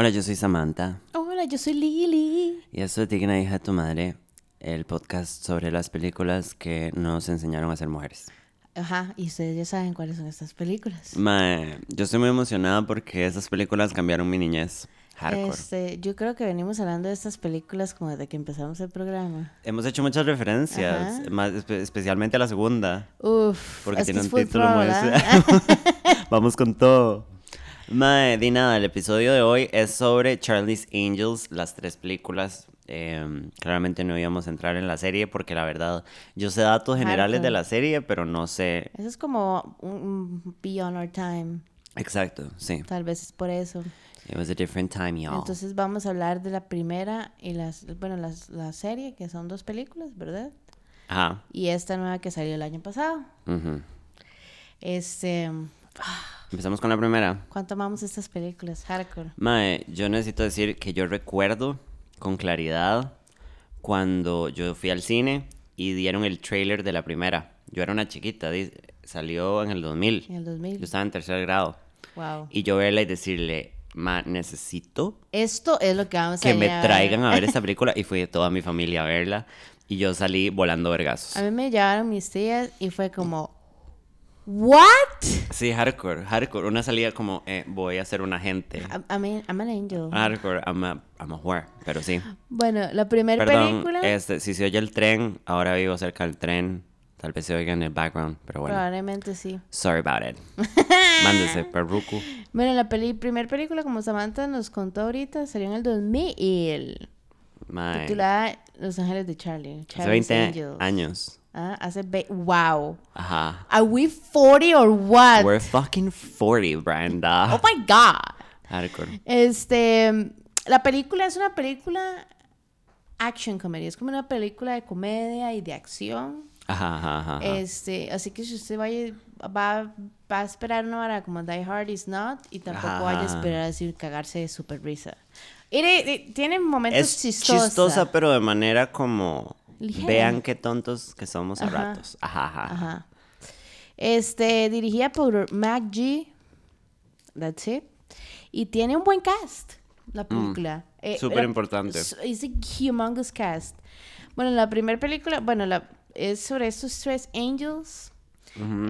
Hola, yo soy Samantha. Hola, yo soy Lili. Y esto es Digna Hija de tu Madre, el podcast sobre las películas que nos enseñaron a ser mujeres. Ajá, y ustedes ya saben cuáles son estas películas. Mae, yo estoy muy emocionada porque esas películas cambiaron mi niñez. Hardcore. Este, yo creo que venimos hablando de estas películas como desde que empezamos el programa. Hemos hecho muchas referencias, Ajá. más espe- especialmente a la segunda, Uf, porque tiene un título muy... Vamos con todo. Mae, di nada, el episodio de hoy es sobre Charlie's Angels, las tres películas. Eh, claramente no íbamos a entrar en la serie porque la verdad, yo sé datos generales de la serie, pero no sé Eso es como un, Beyond Our Time. exacto, sí. Tal vez es por eso. It was a different time, y'all. Entonces vamos a hablar de la primera y las, bueno, las, la serie, que son dos películas, ¿verdad? Ajá. Y esta nueva que salió el año pasado. ujú. Este, Empezamos con la primera. ¿cuánto amamos estas películas? Hardcore. Mae, yo necesito decir que yo recuerdo con claridad cuando yo fui al cine y dieron el trailer de la primera. Yo era una chiquita, salió en el 2000. En el 2000. Yo estaba en tercer grado. Wow. Y yo verla y decirle, ma, necesito Esto es lo que vamos a que me a ver. traigan a ver esta película. Y fui toda mi familia a verla. Y yo salí volando vergazos. A mí me llevaron mis tías y fue como, ¿What? Sí, hardcore, hardcore. Una salida como, eh, voy a ser un agente. I, I mean, I'm an angel. Hardcore, I'm a, I'm a whore, pero sí. Bueno, la primera película este, si se oye el tren, ahora vivo cerca del tren. Tal vez se oiga en el background, pero bueno. probablemente sí. Sorry about it. Mándese, perruco. Bueno, la peli primera película, como Samantha nos contó ahorita, salió en el 2000, Mae, titulada Los Ángeles de Charlie. Hace Charlie's 20 Angels. años. Ah, hace wow. Ajá. Are we 40 or what? We're fucking 40, Brenda. Oh my god. Hardcore. Este, la película es una película action comedy, es como una película de comedia y de acción. Ajá, ajá, ajá. Este, así que si usted vaya, va, va a esperar una hora como Die Hard is not y tampoco Ajá. vaya a esperar a decir cagarse de super risa. Y de- de- tiene momentos Es chistosos. chistosa, pero de manera como... Ligera. Vean qué tontos que somos a ratos. Ajá, ajá. Este, dirigida por Mac G. That's it. Y tiene un buen cast, la película. Eh, Mm. súper la- importante. Es a humongous cast. Bueno, la primera película, bueno, la, es sobre estos tres angels.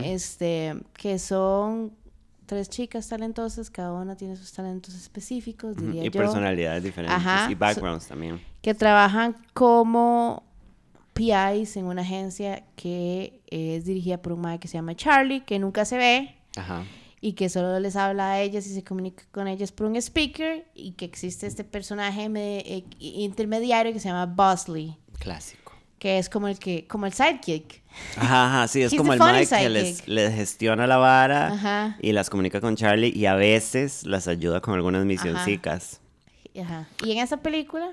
Este, que son tres chicas talentosas, cada una tiene sus talentos específicos, diría Y yo. personalidades diferentes. Ajá. Y backgrounds también. que trabajan como PIs en una agencia que es dirigida por un mae que se llama Charlie, que nunca se ve Ajá. y que solo les habla a ellas y se comunica con ellas por un speaker y que existe este personaje eh, intermediario que se llama Bosley, Clásico. que es como el que como el sidekick. Ajá, ajá, sí, es He's como el Mike que les, gestiona la vara Ajá. y las comunica con Charlie y a veces las ayuda con algunas misioncicas. Ajá. Y en esa película,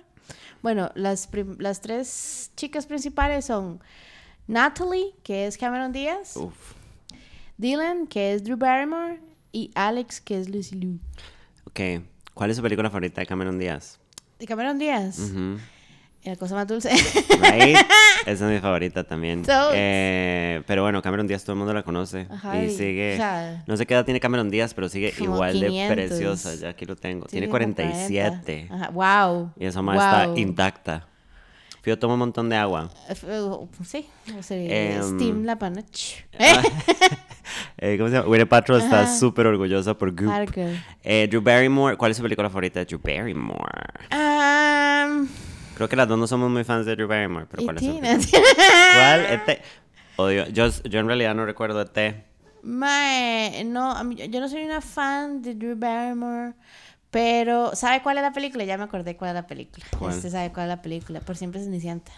bueno, las, las tres chicas principales son Natalie, que es Cameron Díaz, Uf. Dylan, que es Drew Barrymore, y Alex, que es Lucy Liu. Ok, ¿cuál es su película favorita de Cameron Díaz? De Cameron Díaz, Ujú. la cosa más dulce. Right? Esa es mi favorita también. Eh, pero bueno, Cameron Díaz todo el mundo la conoce. Ajá, y y, sigue. o sea, no sé qué edad tiene Cameron Díaz, pero sigue igual 500. de preciosa. Ya aquí lo tengo. Tiene Sí, como 47. 40. Ajá, Wow. Y esa más está Wow. intacta. Fío toma un montón de agua. Eh, Sí, o sea, Em, Steam la pana. Eh, ¿Cómo se llama? Gwyneth Paltrow está súper orgullosa por Goop. Eh, Drew Barrymore, ¿cuál es su película favorita de Drew Barrymore? Um, Creo que las dos no somos muy fans de Drew Barrymore, pero ¿cuál es. ¿Cuál? ET. Odio. Yo, yo en realidad no recuerdo ET. Mae, no, yo no soy una fan de Drew Barrymore, pero ¿sabe cuál es la película? Ya me acordé cuál es la película. ¿Cuál? Este sabe cuál es la película, por siempre es Cenicienta.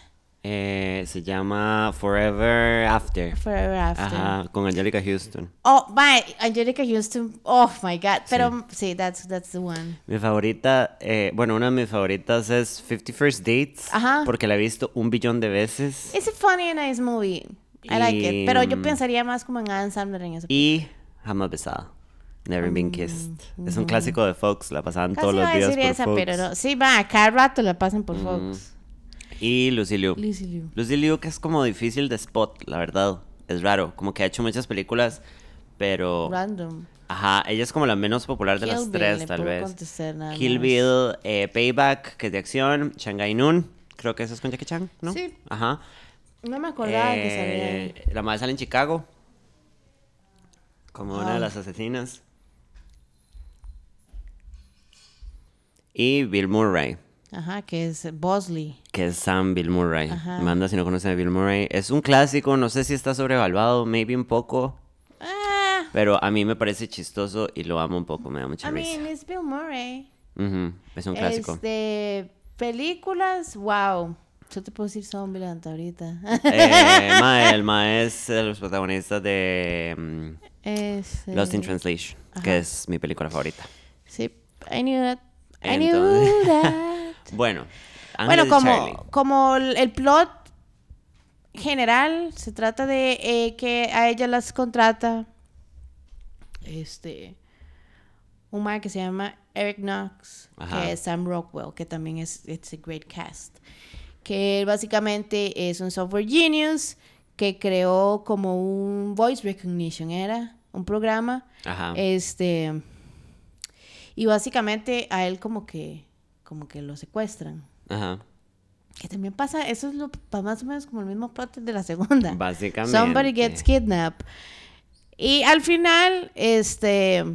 Eh, se llama Forever After. Forever After. Ajá, con Angelica Houston. Oh, my, Angelica Houston. Oh my god. Pero sí, that's, that's the one. Mi favorita, eh, bueno, una de mis favoritas es Fifty First Dates. Ajá. Porque la he visto un billón de veces. It's a funny and nice movie. I like it. Pero yo mm, pensaría más como en Adam Sandler en esa Y Jamás Besada. Never Been Kissed. Es un clásico de Fox, la pasaban Mm, Casi todos los días por esa, Fox. pero no. Sí, va, cada rato la pasan por Fox. Y Lucy Liu. Lucy Liu. Lucy Liu que es como difícil de spot, la verdad. Es raro. Como que ha hecho muchas películas, pero... Random. Ajá, ella es como la menos popular de Kill las Bill, tres, tal vez. Kill. Bill, eh, Payback, que es de acción, Shanghai Noon, creo que eso es con Jackie Chan, ¿no? Sí. Ajá. No me acordaba que salía ahí. Eh, La madre sale en Chicago. Como una de Ah. las asesinas. Y Bill Murray, Ajá, que es Bosley. que es Sam Bill Murray. Ajá. Manda si no conocen a Bill Murray. Es un clásico, no sé si está sobrevaluado, maybe un poco. Ah, Pero a mí me parece chistoso y lo amo un poco, me da mucha I risa. mean, it's Bill Murray. Ujú, Es un clásico. Este, películas, wow. Yo te puedo decir Zombieland ahorita. Eh, mae, el mae es de los protagonistas de mm, Es, Lost in Translation, ajá. que es mi película favorita. Sí, I knew that. I knew that. Bueno, bueno, Ángeles como, como el plot general, se trata de eh, que a ella las contrata este un man que se llama Eric Knox, Ajá. que es Sam Rockwell, que también es it's a great cast. Que él básicamente es un software genius que creó como un voice recognition, era un programa Ajá. este. Y básicamente a él como que. Como que lo secuestran. Ajá. Que también pasa, eso es lo más o menos como el mismo plot de la segunda. Básicamente. Somebody gets kidnapped. Y al final, este.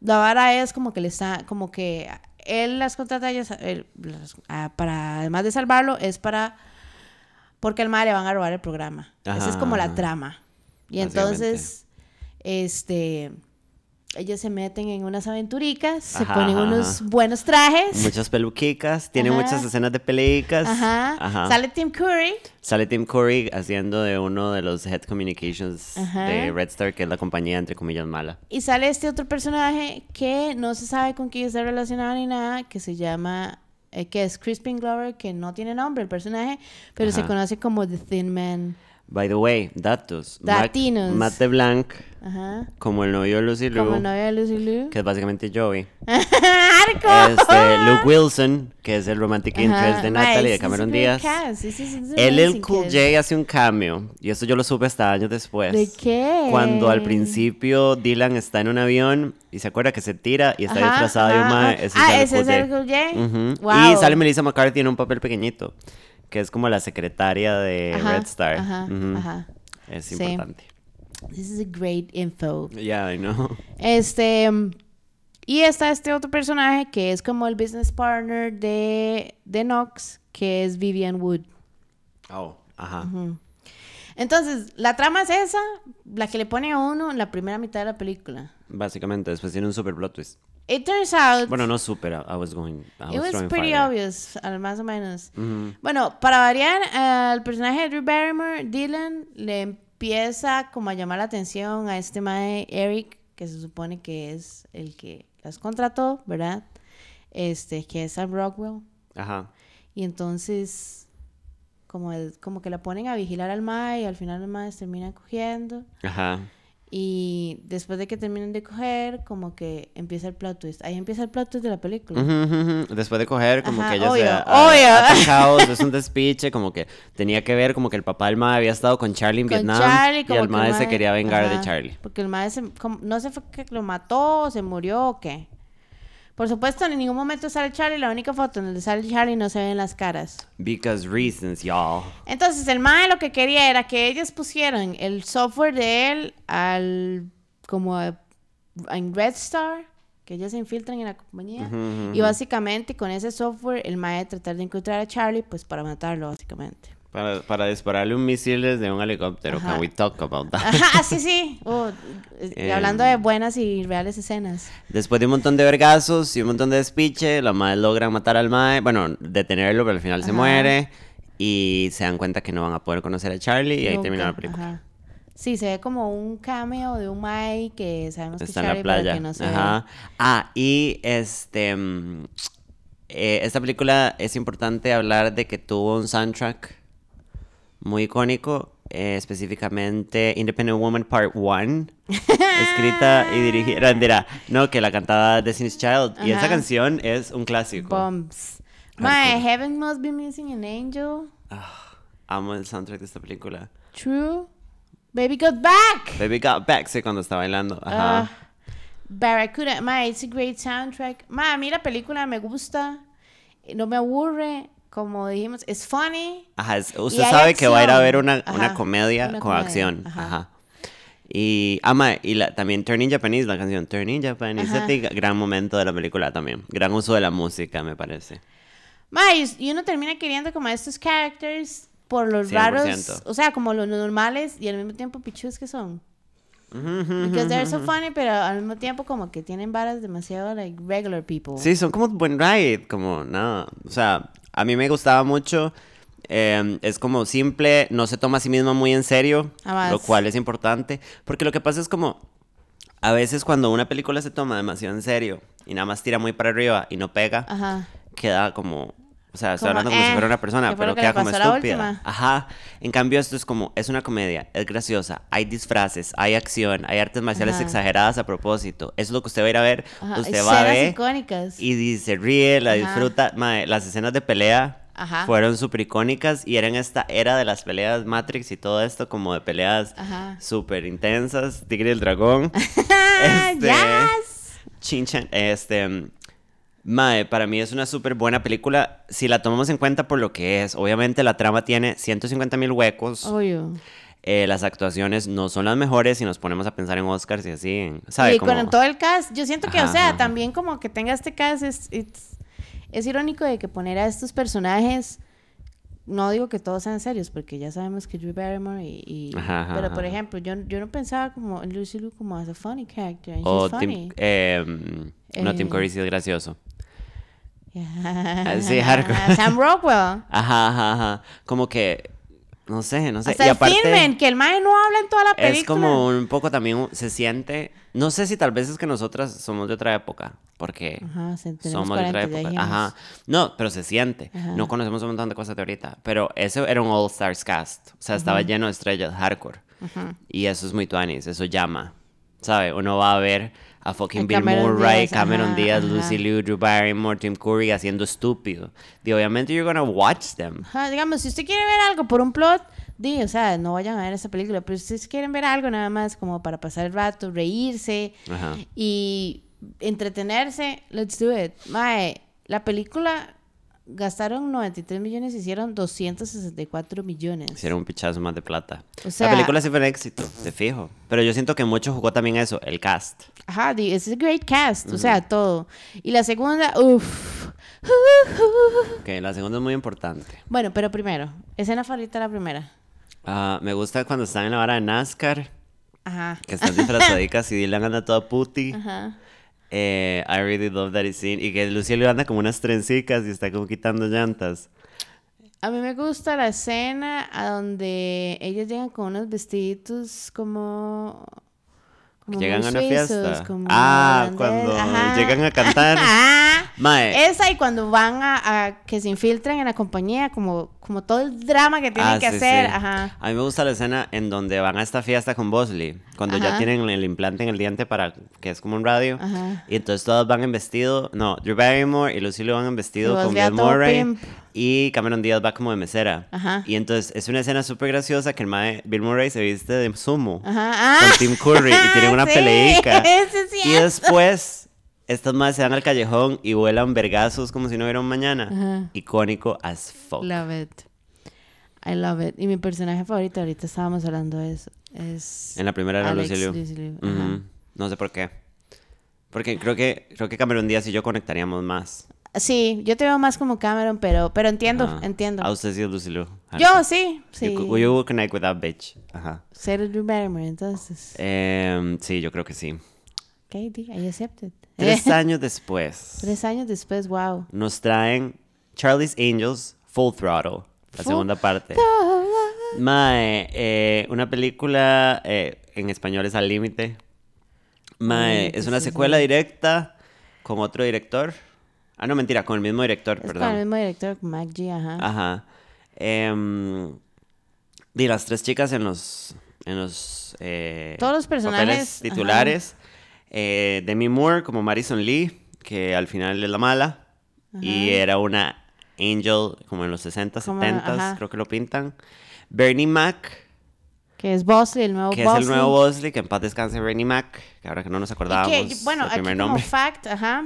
La vara es como que le está. como que él las contrata ellas. él para. además de salvarlo, es para. porque al madre le van a robar el programa. Esa es como la trama. Y entonces. Este. Ellos se meten en unas aventuricas, se ponen ajá, unos buenos trajes. Muchas peluquicas, tiene muchas escenas de pelicas. Ajá. Sale Tim Curry. Sale Tim Curry haciendo de uno de los head communications de Red Star, que es la compañía entre comillas mala. Y sale este otro personaje que no se sabe con quién está relacionado ni nada, que se llama, eh, que es Crispin Glover, que no tiene nombre el personaje, pero se conoce como The Thin Man. By the way, datos. Datinos. Matt LeBlanc, Ajá. como el novio de Lucy Liu, Como el novio de Lucy Liu. que es básicamente Joey. ¡Arco! Este, Luke Wilson, que es el romantic interest de Natalie, de Cameron Díaz. is El Cool. J hace un cameo, y esto yo lo supe hasta años después. ¿De qué? Cuando al principio Dylan está en un avión y se acuerda que se tira y está Ajá, disfrazado de un ajá, mae, ajá. ese Ah, es ese el es Cool el J. Cool J. Wow. Y sale Melissa McCarthy en un papel pequeñito, que es como la secretaria de Ajá, Red Star. Ajá, Ujú. ajá. Es Sí. importante. This is a great info. Yeah, I know. Este. Y está este otro personaje que es como el business partner de, de Knox, que es Vivian Wood. Oh, ajá. Entonces, la trama es esa, la que le pone a uno en la primera mitad de la película. Básicamente, después tiene un super plot twist. It turns out, Bueno, no super, I was going. I it was pretty fire. obvious, al más o menos. Ujú. Bueno, para variar, al personaje de Drew Barrymore, Dylan, le empieza como a llamar la atención a este mae Eric, que se supone que es el que las contrató, ¿verdad? Este, que es Sam Rockwell. Ajá. Y entonces, como, el- como que la ponen a vigilar al mae y al final el mae termina cogiendo. Ajá. Y después de que terminen de coger, como que empieza el plot twist. Ahí empieza el plot twist de la película. Después de coger, como Ajá, que ella obvio, se ha- obvio. es un despiche, como que tenía que ver como que el papá del mae había estado con Charlie en Con Vietnam Charlie, y el mae se quería vengar de Charlie. Porque el se- como- no sé fue que lo mató, se murió o qué. Por supuesto, en ningún momento sale Charlie. La única foto en donde sale Charlie no se ven las caras. Because reasons, y'all. Entonces, el mae lo que quería era que ellos pusieran el software de él al como a- en Red Star, que ellos se infiltran en la compañía. Y básicamente con ese software, el mae tratar de encontrar a Charlie, pues para matarlo, básicamente. Para, para dispararle un misil desde un helicóptero. Ajá. Can we talk about that? Ajá, sí, sí. Oh, eh, Em. hablando de buenas y reales escenas. Después de un montón de vergazos y un montón de despiche, la madre logra matar al mae, bueno, detenerlo, pero al final se muere. Y se dan cuenta que no van a poder conocer a Charlie y ahí Nunca, termina la película. Sí, se ve como un cameo de un Mai que sabemos que es Está en Charlie, la pero playa. que no se Ajá. Ah, y este. mm, eh, esta película es importante hablar de que tuvo un soundtrack muy icónico, eh, específicamente Independent Woman Part 1, escrita y dirigida. No, que la cantaba Destiny's Child. Y esa canción es un clásico. Bombs. My Heaven Must Be Missing an Angel. Ah, amo el soundtrack de esta película. True. Baby Got Back. Baby Got Back, sí, cuando está bailando. Ajá. Ah, Barracuda, ma, it's a great soundtrack. Ma, a mí la película me gusta, no me aburre, como dijimos, es funny. Ajá, usted sabe que va a ir a ver una, una comedia una con comedia, acción. ajá. Ajá. Y, ama, y la, también Turning Japanese, la canción Turning Japanese, Ajá. gran momento de la película también. Gran uso de la música, me parece. Ma, y, uno termina queriendo como a estos characters por los raros, 100%. o sea, como los normales y al mismo tiempo pichus que son. Because they're so funny, pero al mismo tiempo como que tienen varas demasiado like regular people. Sí, son como buen ride, como nada. O sea, a mí me gustaba mucho. eh, es como simple, no se toma a sí misma muy en serio, Jamás. lo cual es importante. Porque lo que pasa es como, a veces cuando una película se toma demasiado en serio y nada más tira muy para arriba y no pega, Ajá. queda como, o sea, estoy Como, hablando como si eh, fuera una persona, ¿qué fue pero que queda como estúpida. Ajá. En cambio, esto es como, es una comedia, es graciosa, hay disfraces, hay acción, hay artes marciales Ajá. exageradas a propósito. Eso es lo que usted va a ir a ver. Ajá, Usted va a ver icónicas. y se ríe, la Ajá. disfruta. Mae, las escenas de pelea Ajá. fueron súper icónicas y eran esta era de las peleas Matrix y todo esto, como de peleas súper intensas. Tigre y el dragón. Este, yes. Chinchan, este. Mae, para mí es una súper buena película si la tomamos en cuenta por lo que es. Obviamente la trama tiene 150 mil huecos. Obvio. eh, las actuaciones no son las mejores si nos ponemos a pensar en Oscars y así. ¿sabe? Y Como- con todo el cast, yo siento que, Ajá, o sea, ajá. también como que tenga este cast es, irónico de que poner a estos personajes, no digo que todos sean serios, porque ya sabemos que Drew Barrymore y... y- Ajá, ajá, pero, por ejemplo, yo, yo no pensaba como Lucy Liu como as a funny character, and O she's Tim, funny. eh, no, Tim Eh. Curry sí es gracioso. Yeah. sí, hardcore. Sam Rockwell. Ajá, ajá, ajá. Como que, no sé, no sé. Hasta y el aparte, Thin que el mae no habla en toda la película. es como un poco también, se siente, no sé si tal vez es que nosotras somos de otra época, porque Ajá, tenemos somos de otra 40, época. dijimos. Ajá. No, pero se siente. Ajá. No conocemos un montón de cosas de ahorita, pero eso era un All Stars cast. O sea, estaba lleno de estrellas hardcore. Y eso es muy tuanis, eso llama. ¿Sabe? Uno va a ver a fucking A Bill Murray, Díaz, Cameron ajá, Díaz, ajá. Lucy Liu, Drew Barrymore, Tim Curry haciendo estúpido. Y obviamente you're gonna watch them. Ajá, digamos, si usted quiere ver algo por un plot, di, o sea, no vayan a ver esa película, pero si quieren ver algo nada más como para pasar el rato, reírse y entretenerse, let's do it. Mae, la película gastaron 93 millones y hicieron 264 millones. Hicieron un pichazo más de plata. O sea- la película sí fue un éxito, de fijo. Pero yo siento que mucho jugó también eso, el cast. Ajá, es a great cast, o sea, todo. Y la segunda, uff. Que la segunda es muy importante. Bueno, pero primero, escena favorita la primera. Ah, me gusta cuando están en la vara de NASCAR, Ajá. que están disfrazadicas y Dylan anda toda puti. Ajá. Eh, I really love that scene. Y que Lucielo anda como unas trencicas y está como quitando llantas. A mí me gusta la escena a donde ellos llegan con unos vestiditos como... como Llegan muy a una suizos, fiesta. como Ah, cuando ajá. llegan a cantar. Mae. Esa y cuando van a, a que se infiltran en la compañía, como, como todo el drama que tienen Ah, que sí, hacer. sí. Ajá. A mí me gusta la escena en donde van a esta fiesta con Bosley, cuando ya tienen el implante en el diente para que es como un radio. Ajá. Y entonces todos van en vestido, no, Drew Barrymore y Lucille van en vestido con Bill Murray pimp. Y Cameron Díaz va como de mesera. Ajá. Y entonces es una escena súper graciosa que el mae, Bill Murray se viste de sumo Ajá. Ah. con Tim Curry y tienen una Sí, peleica. es Y después estos más se dan al callejón y vuelan vergazos como si no hubiera un mañana. Ajá. Icónico as fuck. Love it. I love it. Y mi personaje favorito, ahorita estábamos hablando de eso, es... En la primera era Alex. No sé por qué. Porque creo que creo que Cameron Díaz y yo conectaríamos más. Sí, yo te veo más como Cameron, pero, pero entiendo, Ajá. entiendo. A usted sí es Lucy Liu. Yo sí, sí. You, you would connect with that bitch. Ajá. Ser Drew Barrymore, entonces. Em, sí, yo creo que sí. Di- I accept it. Tres años después Tres años después, wow. nos traen Charlie's Angels Full Throttle, la Full segunda parte. Mae, eh, una película eh, en español es Al Límite. Mae, Ay, es una secuela directa con otro director. Ah, no, mentira, con el mismo director, Es con perdón. el mismo director, con Mac G, ajá. Ajá. Y las tres chicas en los, en los eh, Todos los personajes, titulares. Eh, Demi Moore como Marison Lee, que al final es la mala. Y era una angel como en los 60, Como, 70, ajá. creo que lo pintan. Bernie Mac, Que es Bosley, el nuevo que Bosley. es el nuevo Bosley, que en paz descanse Rainy Mac, que ahora que no nos Y acordábamos que, bueno, aquí primer como nombre. fact, ajá.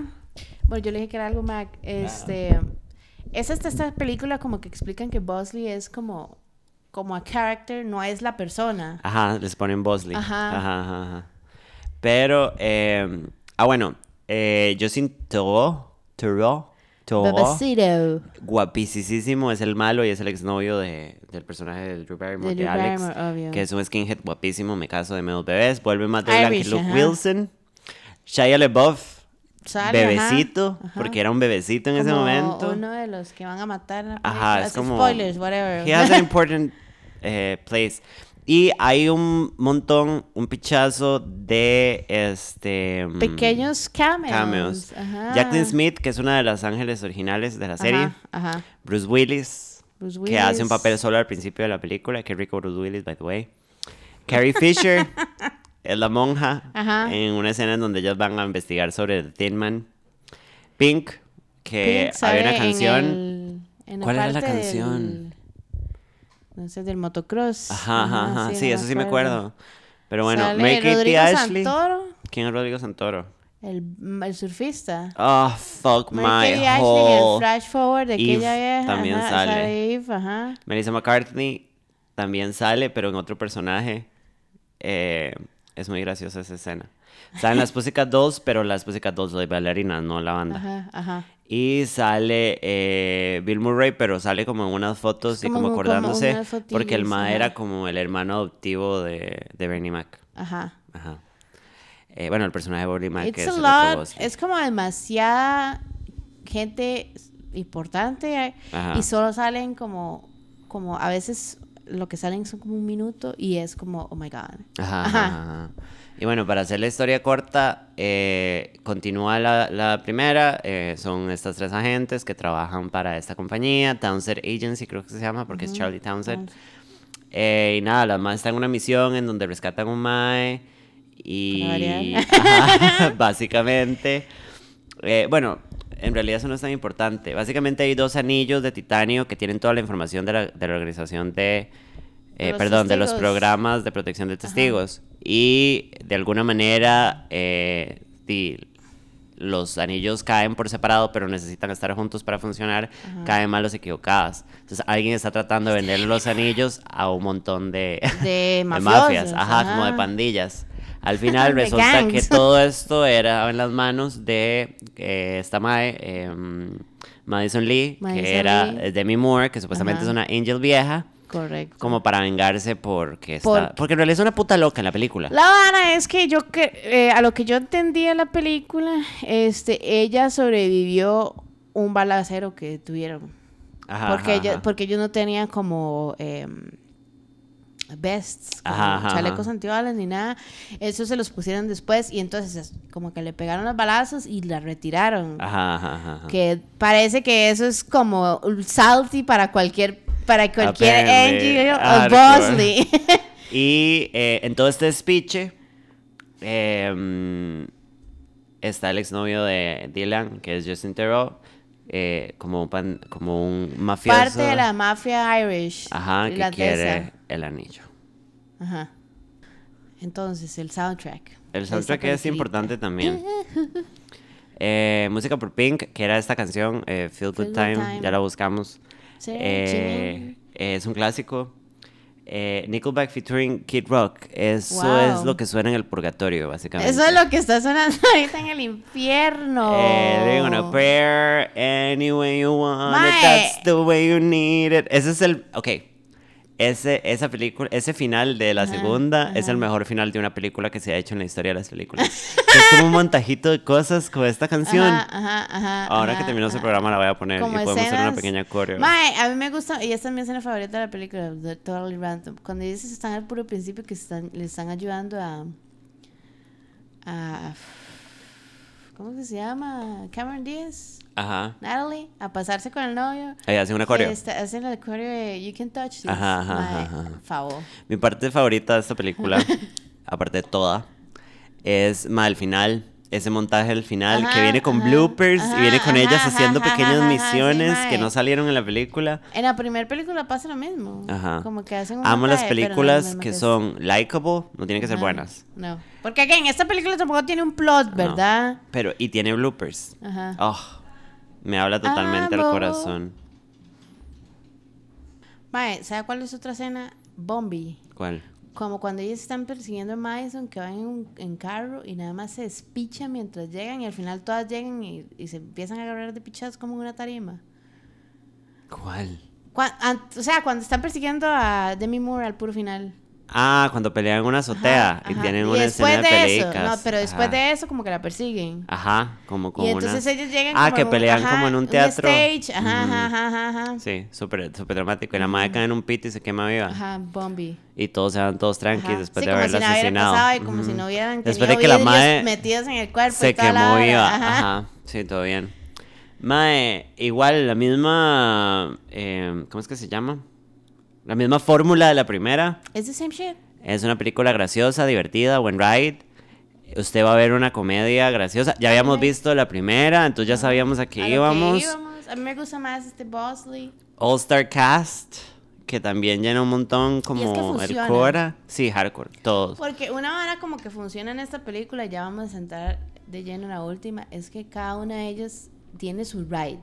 Bueno, yo le dije que era algo Mac. Este, es esta, esta película como que explican que Bosley es como, como a character, no es la persona. Ajá, les ponen Bosley. Ajá. Ajá, ajá, ajá. Pero, eh, ah, bueno, eh, Justin Theroux, Theroux, Bebecito. guapísimo, es el malo y es el exnovio de, del personaje de Drew Barrymore, De de, Drew Alex, Barrymore, que es un skinhead guapísimo, me caso de menos bebés, vuelve más de Luke ajá. Wilson, Shia LaBeouf, Sale, bebecito, ajá. porque era un bebecito en ese momento. Uno de los que van a matar. en la Ajá, película. es como... Spoilers, whatever. He has an important eh, place. Y hay un montón, un pichazo de este... mm, Pequeños cameos. cameos. Ajá. Jacqueline Smith, que es una de las ángeles originales de la serie. Ajá, ajá. Bruce Willis, Bruce que hace un Willis. papel solo al principio de la película. Qué rico Bruce Willis, by the way. Carrie Fisher es la monja Ajá. en una escena en donde ellos van a investigar sobre The Tin Man. Pink, que Pink había una sale en canción. el- en ¿Cuál era la parte del- canción? no sé, del motocross. Ajá, ajá, ajá. Sí, no eso sí me acuerdo. Pero bueno, Sale Mary Kate Rodrigo Ashley. Santoro, ¿Quién es Rodrigo Santoro? el, el surfista. Oh, fuck my en el flash forward de Eve aquella vieja. también ajá, sale. Eve, ajá. Melissa McCartney también sale, pero en otro personaje. Eh, es muy graciosa esa escena. Salen las Pussycat Dolls, pero las Pussycat Dolls de bailarinas, no la banda. Ajá, ajá. Y sale eh, Bill Murray, pero sale como en unas fotos y como un- como acordándose. porque el ma era como el hermano adoptivo de, de Bernie Mac. Ajá. Ajá. Eh, bueno, el personaje de Bernie Mac es lot. Como demasiada gente importante eh, Ajá. y solo salen como, como a veces lo que salen son como un minuto y es como, oh my god. Ajá, Ajá. ajá. Y bueno, para hacer la historia corta, eh, continúa la, la primera. eh, son estas tres agentes que trabajan para esta compañía, Townsend Agency creo que se llama, porque es Charlie Townsend. Eh, y nada, las más están en una misión en donde rescatan un mae y... Ajá, básicamente... eh, bueno, en realidad eso no es tan importante. Básicamente hay dos anillos de titanio que tienen toda la información de la, de la organización de... Eh, los perdón, de los programas de protección de testigos. Y de alguna manera eh, di- los anillos caen por separado, pero necesitan estar juntos para funcionar, caen malos equivocadas. Entonces alguien está tratando de vender los anillos a un montón de, De mafias, ajá, como de pandillas. Al final resulta que todo esto era en las manos de eh, esta Mae, em, Madison Lee, Madison que era Lee. Demi Moore, que supuestamente Ajá. es una angel vieja, Correcto. como para vengarse porque está... Por- Porque en realidad es una puta loca en la película. La vara es que yo que eh, a lo que yo entendí en la película, este, ella sobrevivió un balacero que tuvieron. Ajá, porque ajá, ella, ajá. porque ellos no tenían como em, vests, como Ajá, chalecos ajá. antibalas ni nada. Eso se los pusieron después y entonces es como que le pegaron los balazos y la retiraron. Ajá. Que parece que eso es como un salty para cualquier para cualquier Angie o. Bosley. Y eh, en todo este speech eh, está el exnovio de Dylan, que es Justin Theroux, eh, como, pan- como un mafioso. Parte de la mafia Irish. Ajá, que quiere el anillo. Ajá. Entonces, el soundtrack. El soundtrack es importante también. Eh, música por Pink, que era esta canción, eh, Feel Good Feel Good Time, ya la buscamos. Sí, Eh, es un clásico. Eh, Nickelback featuring Kid Rock. Eso Wow. es lo que suena en el purgatorio, básicamente. Eso es lo que está sonando ahorita en el infierno. Eh, living on a prayer, any way you want it, that's the way you need it. Ese es el. Ok. Ese, esa película, ese final de la Ajá, segunda es el mejor final de una película que se ha hecho en la historia de las películas. es como un montajito de cosas con esta canción. Ajá, Ahora que terminó ese programa la voy a poner Como y podemos hacer una pequeña coreo. Mae, a mí me gusta, y esta es mi escena favorita de la película, de Totally Random. Cuando dices están al puro principio que están, le están ayudando a. a ¿Cómo que se llama? Cameron Díaz, Ajá. Natalie, a pasarse con el novio. Ahí hace una coreo. Este, hacen el coreo de You Can Touch This. Ajá, ajá, ajá. Favor. Mi parte favorita de esta película, aparte de toda, es más al final, ese montaje al final Ajá, que viene con ajá, bloopers ajá, y viene con ellas haciendo pequeñas ajá, sí, misiones que no salieron en la película. En la primera película pasa lo mismo. Ajá. Como que hacen un Amo las montaje, no películas misma que es- son likable, no tienen que ser buenas. No. Porque aquí en esta película tampoco tiene un plot, No. ¿verdad? Pero, y tiene bloopers. Ajá. Oh, me habla totalmente al Amo. corazón. Mae, ¿sabe cuál es otra escena? Bombi. ¿Cuál? Como cuando ellos están persiguiendo a Madison, que van en, un, en carro y nada más se despichan mientras llegan y al final todas llegan y, y se empiezan a agarrar de pichazos como en una tarima. ¿Cuál? Cuan- an- o sea, cuando están persiguiendo a Demi Moore al puro final. Ah, cuando pelean en una azotea Ajá, y ajá. tienen Y una escena de, de eso, pelicas. no, pero después Ajá. de eso como que la persiguen. Ajá, como con y entonces una... ellos llegan Ah, como que un- pelean ajá, como en un teatro. stage, ajá, Ujú. ajá, ajá, ajá. Sí, súper súper dramático. Y la madre cae en un pit y se quema viva. Ajá, Bombi. Y todos se van todos tranquilos después Sí, de como haberla si asesinado. pasado y como si no hubieran Después de que la madre metidos en el cuerpo y se toda quemó viva. Ajá. Ajá. Sí, todo bien. Mae, igual, la misma... eh, ¿Cómo es que se llama? La misma fórmula de la primera. Es the same shit. Es una película graciosa, divertida, buen ride. Usted va a ver una comedia graciosa. Ya habíamos visto la primera, entonces ya sabíamos a qué A que íbamos. íbamos. A mí me gusta más este Bosley. All Star Cast, que también llena un montón como que el funciona. Cora. Sí, hardcore, todos. Porque una vara como que funciona en esta película, ya vamos a entrar de lleno en la última, es que cada una de ellas tiene su ride.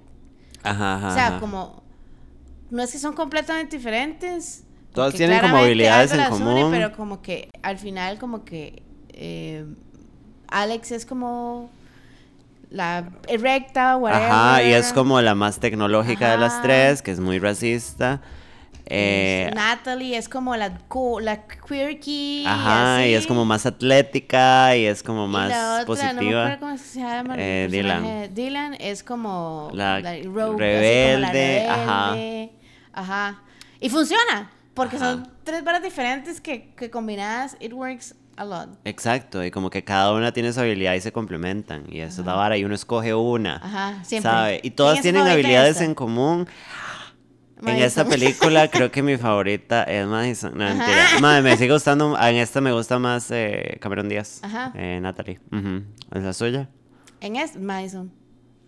Ajá, ajá. O sea, ajá. como. No es que son completamente diferentes. Todas tienen como habilidades en las une, común. pero como que al final, como que. eh, Alex es como. La recta, whatever. Ajá, y es como la más tecnológica de las tres, que es muy racista. Eh, Natalie es como la, la quirky. ajá, y es como más atlética y es como Y más la otra, positiva. No me acuerdo cómo se llama. el Eh, personaje. Dylan es como La rogue, como la rebelde, ajá. Ajá. Y funciona, porque Ajá. son tres varas diferentes que, que combinadas, it works a lot. Exacto, y como que cada una tiene su habilidad y se complementan. Y eso es la vara, y uno escoge una. Ajá, siempre. ¿Sabe? Y ¿Quién todas tienen habilidades esta? en común. En esta película creo que mi favorita es Madison. No, Ajá. mentira. Madre, me sigue gustando. En esta me gusta más eh, Cameron Díaz. Ajá. Eh, Natalie. Ujú. ¿Es la suya? En es Madison.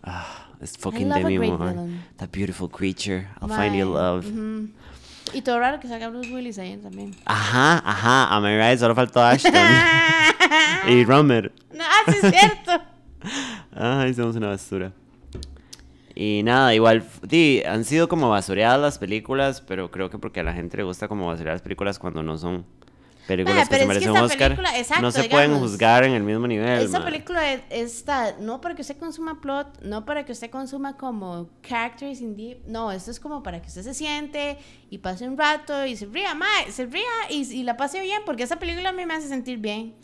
Ah, it's fucking Demi Moore. That beautiful creature. I'll find you love. ujú. Y todo raro que salga Bruce Willis ahí también. Ajá, ajá. A Mary Rice solo faltó Ashton. y Romer. no, ah, sí es cierto. Ay, somos una basura. Y nada, igual, di, han sido como basureadas las películas, pero creo que porque a la gente le gusta como basurear las películas cuando no son películas que se merecen un esta Oscar. película- exacto, no se pueden juzgar en el mismo nivel. Mae. película es- está no para que usted consuma plot, no para que usted consuma como characters in deep, no, esto es como para que usted se siente y pase un rato y se ría, mae, se ría y, y la pase bien, porque esa película a mí me hace sentir bien.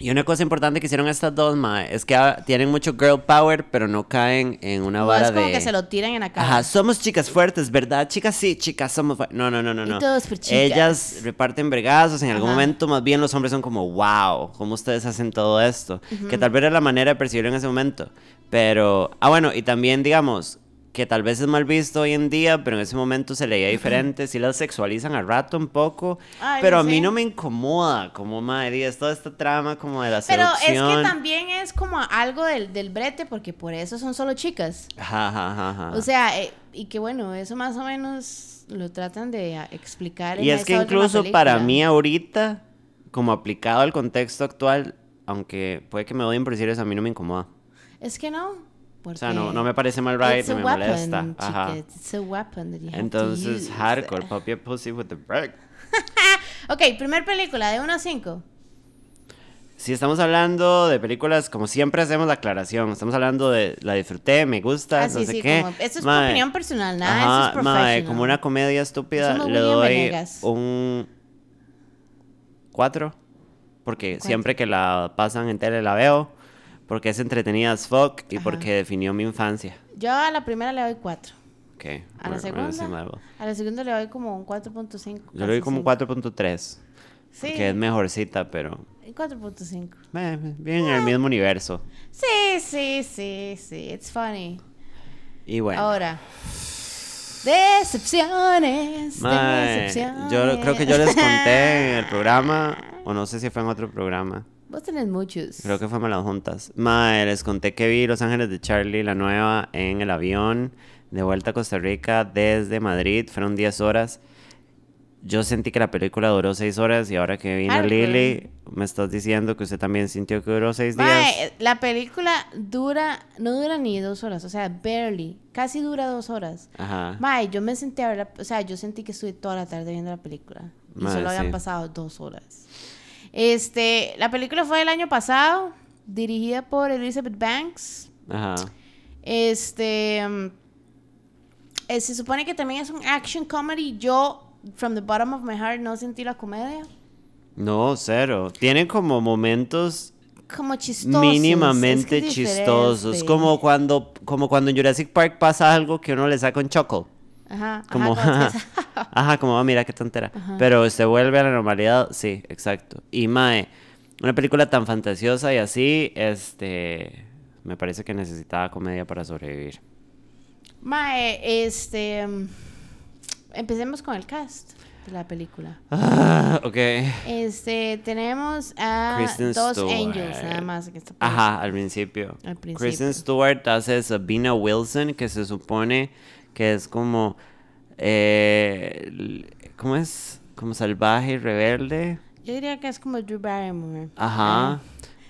Y una cosa importante que hicieron estas dos, mae, es que tienen mucho girl power, pero no caen en una No vara es como de... que se lo tiran en la cara. Ajá, somos chicas fuertes, ¿verdad? Chicas sí, chicas somos fuertes. No, no, no, no, Y no. todos por chicas. Ellas reparten bregazos, en algún Ajá. momento más bien los hombres son como, wow, ¿cómo ustedes hacen todo esto? Que tal vez era la manera de percibirlo en ese momento. Pero, ah, bueno, y también digamos que tal vez es mal visto hoy en día, pero en ese momento se leía diferente, sí las sexualizan al rato un poco, Ay, pero no a mí sé. no me incomoda, como madre, es toda esta trama como de la Pero es seducción. que también es como algo del, del brete, porque por eso son solo chicas. Ajá, ajá, ajá. O sea, eh, y que bueno, eso más o menos lo tratan de ah, explicar. Y en es que esa incluso para mí ahorita, como aplicado al contexto actual, aunque puede que me odien por decir eso, a mí no me incomoda. Es que no. O sea, no, no me parece mal right, ni me weapon, molesta. Ajá. chica. It's a weapon that you have to Entonces, use. hardcore, puppy a pussy with the break. Ok, primer película, de 1 a 5. Si estamos hablando de películas, como siempre hacemos la aclaración, estamos hablando de la disfruté, me gusta, Ah, no sí, sé sí, qué. como- esto es Mae, opinión personal, nada, eso es como una comedia estúpida, le doy Venegas. un 4. Porque siempre que la pasan en tele la veo. Porque es entretenida as fuck y Ajá. porque definió mi infancia. Yo a la primera le doy 4. Ok. A la segunda, a la segunda le doy como un 4.5. Yo le doy como un cinco. 4.3. Sí, Que es mejorcita, pero. 4.5. eh, bien en el mismo universo. Sí, sí, sí, sí, it's funny. Y bueno. Ahora, decepciones, mae, decepciones. yo creo que yo les conté en el programa, o no sé si fue en otro programa. Vos tenés muchos. Creo que fue malas juntas. Mae, les conté que vi Los Ángeles de Charlie, la nueva, en el avión de vuelta a Costa Rica desde Madrid. Fueron 10 horas. Yo sentí que la película duró 6 horas y ahora que vino Lily, me estás diciendo que usted también sintió que duró 6 días. La película dura, no dura ni dos horas, o sea, barely, casi dura dos horas. Ajá. Mae, yo me sentí a ver, la- o sea, yo sentí que estuve toda la tarde viendo la película. Y solo habían sí. pasado dos horas. Este, la película fue el año pasado, dirigida por Elizabeth Banks. Ajá. Este, mm, eh, se supone que también es un action comedy. Yo, from the bottom of my heart, no sentí la comedia. No, cero. Tiene como momentos Como chistosos. mínimamente es que chistosos. Como cuando, como cuando en Jurassic Park pasa algo que uno le saca un choco. Ajá, Como, ajá, como- ajá, como, ah, mira qué tontera. Pero se vuelve a la normalidad, sí, exacto. Y Mae, una película tan fantasiosa y así, este, me parece que necesitaba comedia para sobrevivir. Mae, este. Empecemos con el cast de la película. Ah, ok. Este, tenemos a Kristen dos Stewart. angels nada más en esta. Ajá, al principio. Al principio. Kristen Stewart hace Sabina Wilson, que se supone que es como, eh, ¿cómo es? Como salvaje y rebelde. Yo diría que es como Drew Barrymore. Ajá.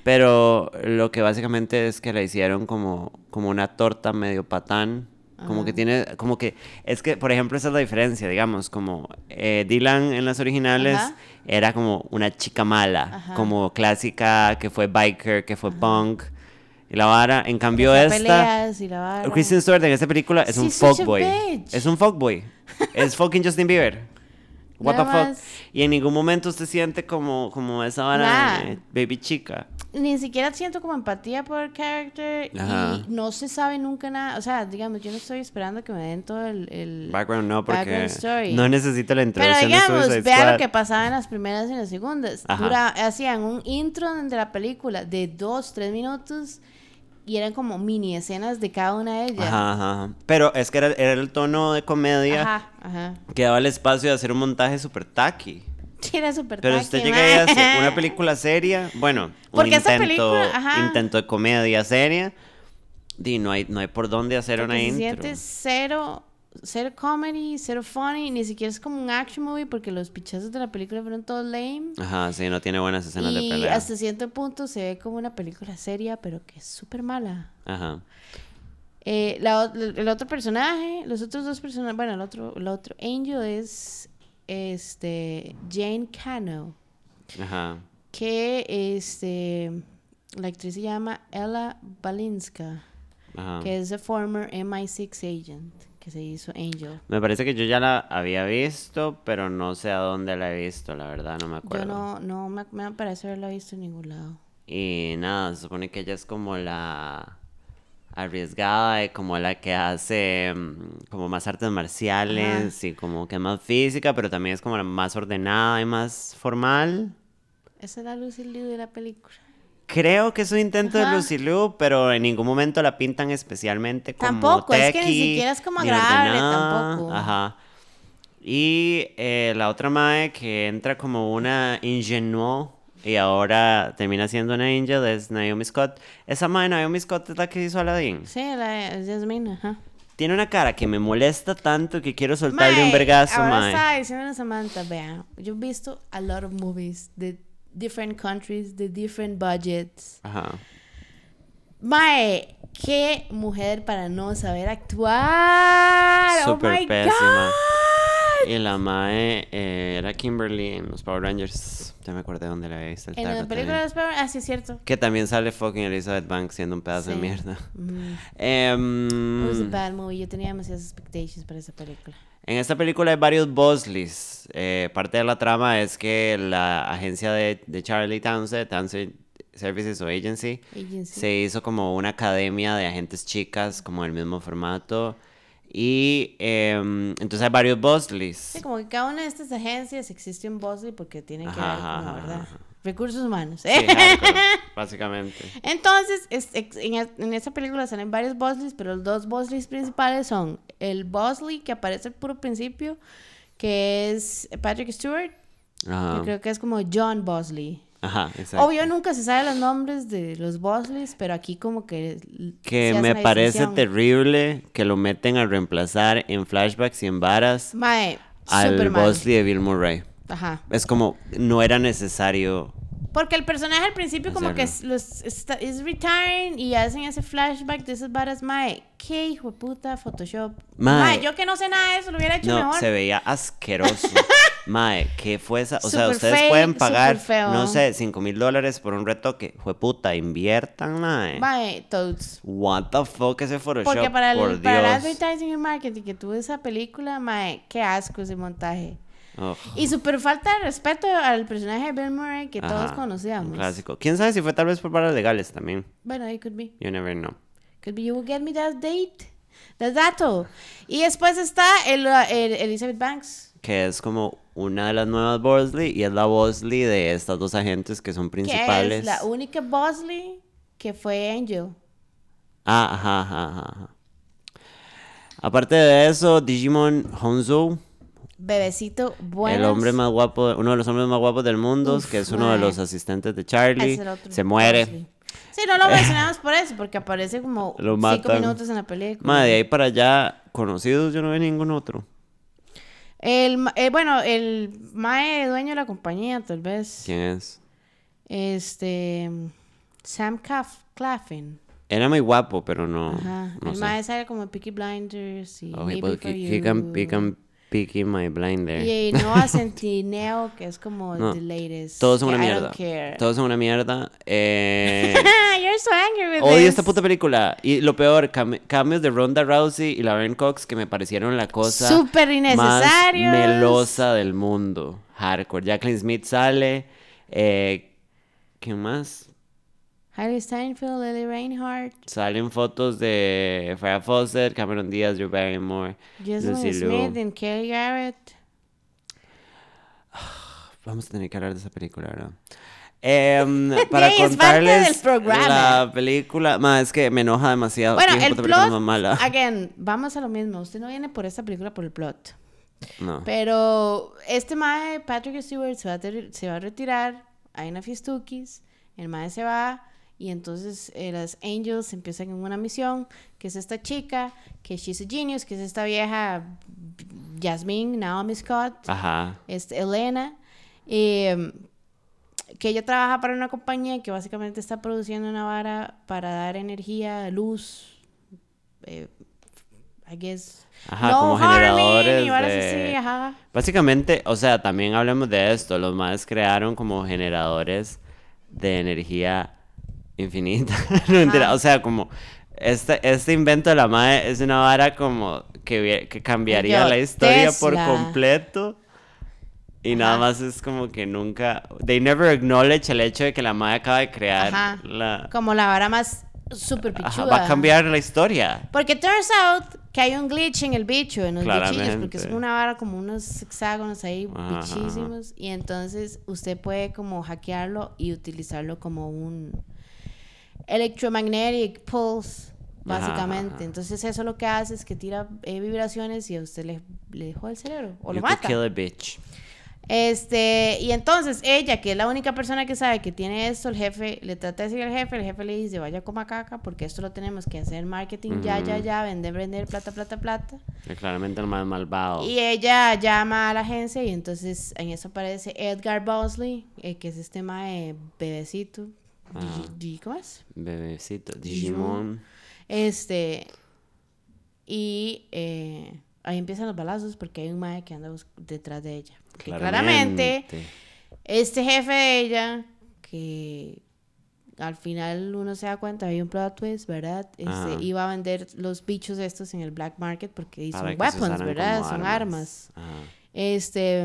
Pero lo que básicamente es que la hicieron como, como una torta medio patán. Como que tiene, como que, es que, por ejemplo, esa es la diferencia, digamos, como eh, Dylan en las originales Ajá. era como una chica mala, Ajá. como clásica, que fue biker, que fue punk, y la vara. En cambio esta, y la vara. Kristen Stewart en esta película es un such a fuckboy. Es un fuckboy. es fucking Justin Bieber. What the Nada fuck. más. Y en ningún momento usted siente como, como esa vara de baby chica. Ni siquiera siento como empatía por el character Ajá. y no se sabe nunca nada. O sea, digamos, yo no estoy esperando que me den todo el. el- Background no, porque Background story. no necesito la Pero introducción de digamos, Suicide vea lo que pasaba en las primeras y en las segundas. Dura- hacían un intro de la película de dos, tres minutos y eran como mini escenas de cada una de ellas. Ajá. Pero es que era, era el tono de comedia Ajá, ajá. que daba el espacio de hacer un montaje super tacky. Sí, era súper Pero tacky, usted llega ahí a hacer una película seria, bueno, un Porque esa intento, película, ajá. intento de comedia seria, y no hay, no hay por dónde hacer Porque una se intro. siente cero, cero comedy, cero funny, ni siquiera es como un action movie porque los pichazos de la película fueron todos lame. Ajá, sí, no tiene buenas escenas de Y pelea. hasta cierto punto se ve como una película seria, pero que es súper mala. Ajá. Eh, la el otro personaje, los otros dos personajes, bueno, el otro, el otro Angel es este Jane Cano, Ajá. que este la actriz se llama Ella Balinska, Ajá. que es a former MI6 agent que se hizo Angel. Me parece que yo ya la había visto, pero no sé a dónde la he visto, la verdad, no me acuerdo. Yo no, no me, me parece haberla visto en ningún lado. Y nada, se supone que ella es como la arriesgada y como la que hace mm, como más artes marciales y como que es más física, pero también es como la más ordenada y más formal. Esa es la Lucy Liu de la película. Creo que es un intento Ajá. de Lucy Liu, pero en ningún momento la pintan especialmente como Tampoco, es que ni siquiera es como agradable, tampoco. Ajá. Y eh, la otra mae que entra como una ingenua y ahora termina siendo una angel es Naomi Scott. Esa mae Naomi Scott es la que hizo Aladdin. Sí, la es Jasmine, ajá. Tiene una cara que me molesta tanto que quiero soltarle un Mae, vergazo, ahora mae. estaba diciendo a Samantha, vea, yo he visto a lot of movies de different countries, de different budgets. Ajá. Mae, qué mujer para no saber actuar. Súper oh my pésima. God. Y la mae eh, era Kimberly en los Power Rangers. Ya me acordé dónde la había visto el En la película de los Power, ah, sí es cierto. Que también sale fucking Elizabeth Banks siendo un pedazo de mierda. Mm. Em, It was a bad movie. Yo tenía demasiadas expectations para esa película. En esta película hay varios Bosleys. Eh, parte de la trama es que la agencia de, de Charlie Townsend, Townsend Services o Agency, Agency. se hizo como una academia de agentes chicas, como del mismo formato. Y em, entonces hay varios Bosleys. Sí, como que cada una de estas agencias existe un Bosley porque tienen que Ajá, ver como, ¿verdad? ajá. Recursos humanos. Sí, hardcore, básicamente. Entonces, es- en, en esta película salen varios Bosleys, pero los dos Bosleys principales son el Bosley que aparece al puro principio, que es Patrick Stewart, Ajá. que creo que es como John Bosley. Ajá, exacto. Obvio nunca se sabe los nombres de los Bosleys, pero aquí como que... Que me parece terrible que lo meten a reemplazar en flashbacks y en varas Mae, al. Bosley de Bill Murray. Ajá. Es como, no era necesario. Porque el personaje al principio como que es, los, está, es retiring y hacen ese flashback de esas varas, mae, qué hijo de puta Photoshop. Mae. Mae, yo que no sé nada de eso, lo hubiera hecho No, mejor. se veía asqueroso. Mae, ¿qué fue esa? O sea, Súper ustedes fake, pueden pagar, no sé, 5 mil dólares por un retoque. Fue puta, inviertan, mae. Mae, toads. What the fuck ese Photoshop, Porque para el, por para el advertising y marketing que tuvo esa película, mae, qué asco ese montaje. Ugh. Y súper falta de respeto al personaje de Bill Murray que todos Ajá, Un conocíamos. clásico. ¿Quién sabe si fue tal vez por varas legales también? Bueno, it could be. You never know. Could be you will get me that date. That dato. Y después está el, el Elizabeth Banks. Que es como una de las nuevas Bosley y es la Bosley de estas dos agentes que son Que principales. es la única Bosley que fue Angel. Ah, ajá, ajá, ajá. Aparte de eso, Digimon Honzo, Bebecito bueno. el hombre más guapo, uno de los hombres más guapos del mundo, Uf, que es uno de los asistentes de Charlie, se muere. Sí, no lo mencionamos por eso, porque aparece como Lo cinco minutos en la película. Madre, de ahí para allá, conocidos, yo no veo ningún otro. El, eh, bueno, el mae dueño de la compañía, tal vez. ¿Quién es? Este. Sam Caff Claflin. Era muy guapo, pero no. Ajá. no el sé. mae sale como Peaky Blinders y Oh, Maybe for he, he can, he You. can my blinder. Y Noah Centineo, que es como No, the latest. Todos son una mierda. Todos son una mierda. Eh, You're so angry with odio this. esta puta película. Y lo peor, cam- cambios de Ronda Rousey y Laverne Cox que me parecieron la cosa Súper más innecesarios. melosa del mundo. Hardcore. Jacqueline Smith sale. Eh, ¿Quién más? Harry Steinfeld, Lily Reinhardt, Salen fotos de Farrah Fawcett, Cameron Diaz, Drew Barrymore, Liu. Smith, and Kelly Garrett. Vamos a tener que hablar de esa película, ¿verdad? De para parte contarles la película, ma, es que me enoja demasiado. Bueno, el plot, mala. again, vamos a lo mismo. Usted no viene por esta película por el plot. No. Pero este mae, Patrick Stewart, se va a, se va a retirar. Hay una fiestuquis. El mae se va. Y entonces eh, las Angels empiezan en una misión. Que es esta chica. Que she's a genius. Que es esta vieja Jasmine Naomi Scott. Ajá. este, Elena, eh, que ella trabaja para una compañía que básicamente está produciendo una vara para dar energía, luz, eh, I guess. Ajá, no como generadores de- así, ajá. Básicamente, o sea, también hablemos de esto. Los más crearon como generadores de energía infinita. no mentira, Ajá. o sea, como este, este invento de la madre es una vara como que, que cambiaría Yo, la historia por Tesla. completo. Y nada Ajá. más es como que nunca. They never acknowledge el hecho de que la madre acaba de crear Ajá. la. Como la vara más super Ajá, pichuda. va a cambiar la historia. Porque turns out que hay un glitch en el bicho, en los bichillos, porque es Claramente. una vara como unos hexágonos ahí Ajá, ajá, ajá. bichísimos. Y entonces usted puede como hackearlo y utilizarlo como un electromagnetic pulse, básicamente. ajá. Entonces eso lo que hace es que tira eh, vibraciones y a usted le, le dejó el cerebro o lo You mata. kill a bitch. Este, y entonces ella, que es la única persona que sabe que tiene esto, el jefe le trata de decir al jefe, el jefe le dice, vaya coma caca, porque esto lo tenemos que hacer marketing ya, ya, ya, vender, vender, plata, plata, plata. Que claramente el más malvado. Y ella llama a la agencia y entonces en eso aparece Edgar Bosley, eh, que es este mae bebecito. Digi- Digi- ¿Cómo es? Bebecito. Digimon. Este, y eh, ahí empiezan los balazos porque hay un mae que anda detrás de ella. Que claramente este jefe de ella, que al final uno se da cuenta, hay un plot twist, ¿verdad? Este, Ajá. iba a vender los bichos estos en el black market porque son weapons, ¿verdad? Son armas. Ajá. Este,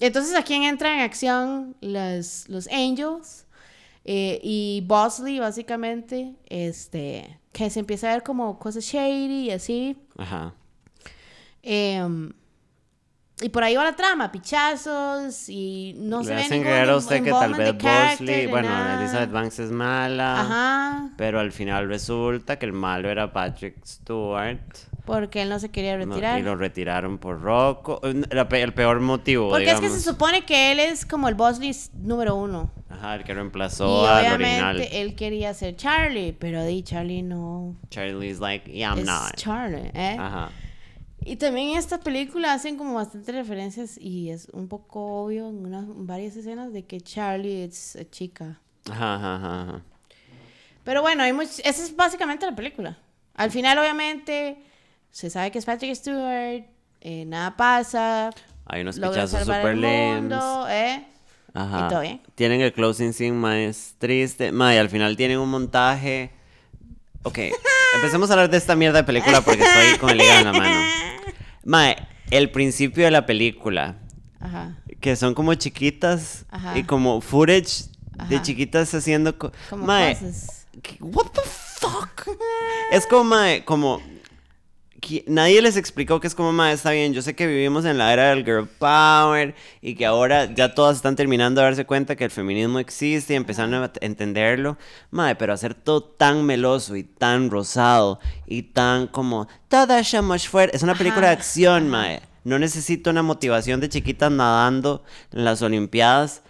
entonces aquí entran en acción los, los Angels eh, y Bosley, básicamente, este, que se empieza a ver como cosas shady y así. Ajá. Em, y por ahí va la trama, pichazos y no Le se ve hacen ningún creer a usted que tal vez Bosley, bueno, nada. Elizabeth Banks es mala, Ajá. pero al final resulta que el malo era Patrick Stewart. Porque él no se quería No, retirar. y lo retiraron por Rocco. Era pe- el peor motivo, Porque digamos. es que se supone que él es como el boss list número uno. Ajá, el que Y reemplazó al original. obviamente él quería ser Charlie, pero di Charlie no Charlie's like, yeah, I'm es not. Charlie, ¿eh? Ajá. Y también en esta película hacen como bastantes referencias y es un poco obvio en, unas, varias escenas de que Charlie es eh, chica. Ajá, ajá, ajá, ajá. Pero bueno, hay much- esa es básicamente la película. Al final, obviamente, se sabe que es Patrick Stewart, eh, nada pasa, Hay unos pichazos super mundo, ¿eh? Ajá. Y todo bien. Tienen el closing scene más triste. Ma, y al final tienen un montaje. Ok, empecemos a hablar de esta mierda de película porque estoy con el hígado en la mano. Ma, el principio de la película, Ajá. que son como chiquitas Ajá. y como footage de chiquitas haciendo. co- Como Ma, cosas. ¿qué- What the fuck? es como, mae, como. Nadie les explicó que es como, mae, está bien. Yo sé que vivimos en la era del girl power y que ahora ya todas están terminando de darse cuenta que el feminismo existe y empezando a entenderlo. Mae, pero hacer todo tan meloso y tan rosado y tan como. Todas somos fuertes. Es una película de acción, mae. No necesito una motivación de chiquitas nadando en las Olimpiadas.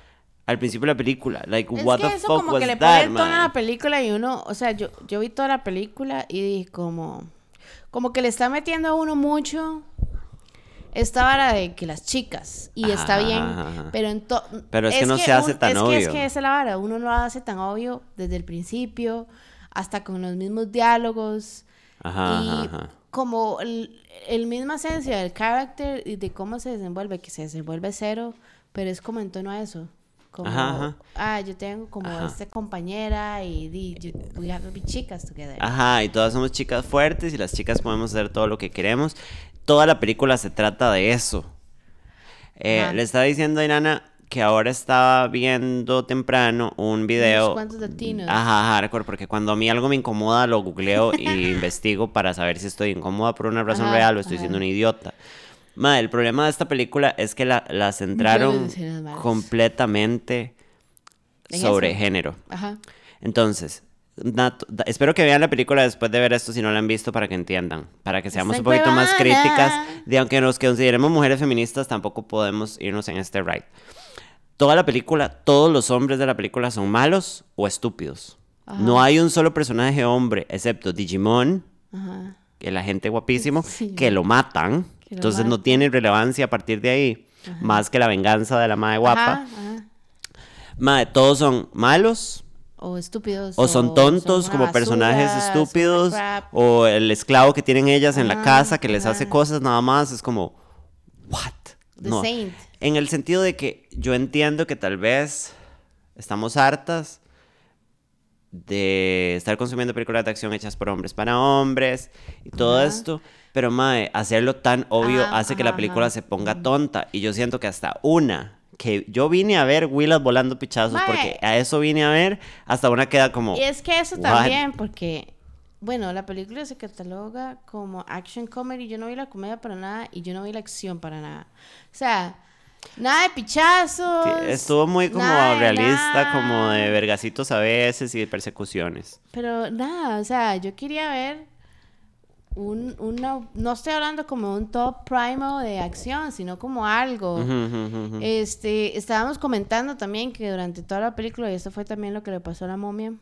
Al principio de la película, like, Es what que the eso fuck como was que le that, pone el tono a la película y uno, o sea, yo, yo vi toda la película y dije como, como que le está metiendo a uno mucho esta vara de que las chicas, y está Ajá, bien, ajá, pero en Pero es que no se hace tan es Que es obvio. que esa es la vara, uno lo hace tan obvio desde el principio, hasta con los mismos diálogos, Ajá, y como el, el misma esencia del carácter y de cómo se desenvuelve, que se desenvuelve cero, pero es como en tono a eso. Como, Ajá, ajá. ah, yo tengo como Ajá. esta compañera y, di, yo- we have to be chicas together. Ajá, y todas somos chicas fuertes y las chicas podemos hacer todo lo que queremos. Toda la película se trata de eso. Eh, le estaba diciendo a Irana que ahora estaba viendo temprano un video. Latinos. Ajá, hardcore, porque cuando a mí algo me incomoda lo googleo y investigo para saber si estoy incómoda por una razón real o estoy siendo un idiota. Ma, el problema de esta película es que la, la centraron completamente En sobre eso. género. Ajá. Entonces, espero que vean la película después de ver esto si no la han visto para que entiendan, para que seamos un poquito más críticas de aunque nos consideremos mujeres feministas, tampoco podemos irnos en este ride. Toda la película, todos los hombres de la película son malos o estúpidos. No hay un solo personaje hombre, excepto Digimon, Ajá. el agente guapísimo, Sí. que lo matan. Entonces no tiene relevancia a partir de ahí, más que la venganza de la madre guapa. Ajá, ajá. Mae, todos son malos, O estúpidos. o son tontos una como basura, personajes son estúpidos, o el esclavo que tienen ellas en la Ajá, casa que les hace ajá. cosas nada más, es como, what? The No. Saint. En el sentido de que yo entiendo que tal vez estamos hartas de estar consumiendo películas de acción hechas por hombres para hombres y todo Ajá. esto, pero mae, hacerlo tan obvio Ajá, hace que la película ajá. se ponga tonta y yo siento que hasta una que yo vine a ver Willas volando pichazos Mae. porque a eso vine a ver, hasta una queda como Y es que eso What? también, porque, bueno, la película se cataloga como action comedy. Yo no vi la comedia para nada y yo no vi la acción para nada. O sea, nada de pichazos. Sí, Estuvo muy como realista, nada. como de vergacitos a veces y de persecuciones. Pero nada, o sea, yo quería ver un, una, no estoy hablando como un top primo de acción, sino como algo. Este, estábamos comentando también que durante toda la película, y esto fue también lo que le pasó a la momia,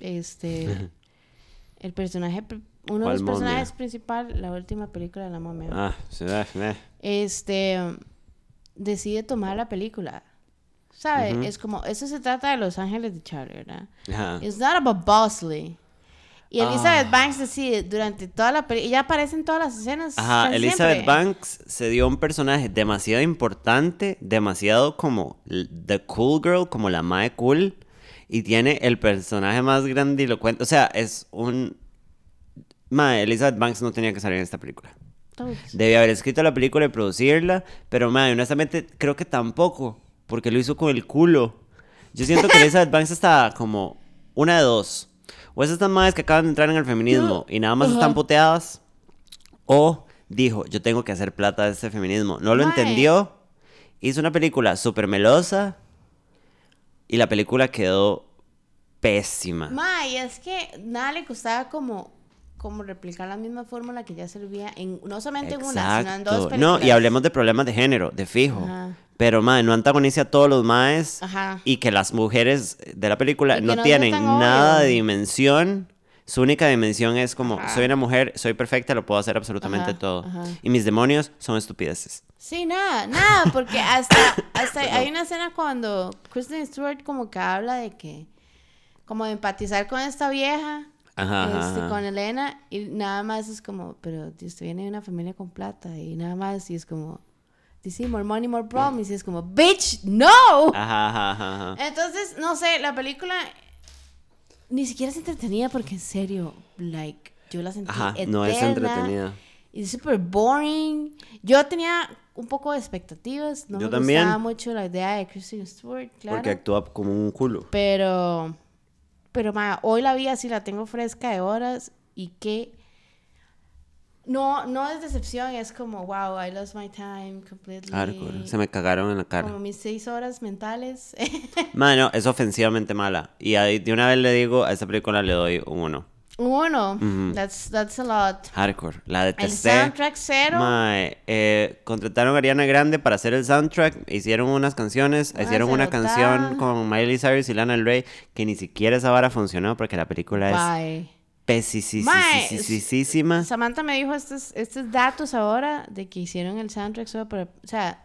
este, el personaje, uno de ¿Cuál los momia? personajes principales, la última película de la momia, Ah, sí, eh, eh. este, decide tomar la película. ¿Sabe? Ujú. Es como, eso se trata de Los Ángeles de Charlie, ¿verdad? Ajá. It's not about Bosley. Y Elizabeth Ah. Banks decide durante toda la película, ella aparece en todas las escenas. Ajá, Elizabeth siempre. Banks se dio un personaje demasiado importante, demasiado como the cool girl, como la mae cool, y tiene el personaje más grandilocuente. O sea, es un. Mae, Elizabeth Banks no tenía que salir en esta película. Todos. Debía haber escrito la película y producirla, pero mae, honestamente creo que tampoco, porque lo hizo con el culo. Yo siento que Elizabeth Banks está como una de dos. O es estas madres que acaban de entrar en el feminismo y nada más están puteadas, o dijo, yo tengo que hacer plata de este feminismo. No lo entendió, hizo una película súper melosa y la película quedó pésima. Ma, y es que nada le costaba como como replicar la misma fórmula que ya servía en no solamente en una, sino en dos películas. No, y hablemos de problemas de género, de fijo. Ajá. Pero, mae, no antagonice a todos los maes Ajá. y que las mujeres de la película no tienen obvio. nada de dimensión. Su única dimensión es como, Ajá. soy una mujer, soy perfecta, lo puedo hacer absolutamente todo. Y mis demonios son estupideces. Sí, nada, nada, porque hasta, hasta hay una escena cuando Kristen Stewart como que habla de que, como de empatizar con esta vieja, Ajá, este, ajá. con Elena, y nada más es como, pero usted viene de una familia con plata, y nada más, y es como, dice, more money, more problems, y es como, bitch, no. Ajá. Entonces, no sé, la película ni siquiera es entretenida porque en serio, like, yo la sentí Ajá, eterna. no es entretenida. Y es súper boring. Yo tenía un poco de expectativas. No Yo me también. gustaba mucho la idea de Kristen Stewart, claro. Porque actúa como un culo. Pero, pero, ma, hoy la vi así, la tengo fresca de horas y que... No, no es decepción, es como, wow, I lost my time completely. Hardcore. Se me cagaron en la cara. Como mis seis horas mentales. Mano, es ofensivamente mala. Y de una vez le digo, a esta película le doy un uno. Uno, that's, that's a lot. Hardcore. La El detesté. soundtrack cero. Mae, eh, contrataron a Ariana Grande para hacer el soundtrack, hicieron unas canciones, Mae, hicieron una canción con Miley Cyrus y Lana Del Rey, que ni siquiera esa vara funcionó porque la película es Bye. pesisísima. Samantha me dijo estos, estos datos ahora de que hicieron el soundtrack solo para... O sea,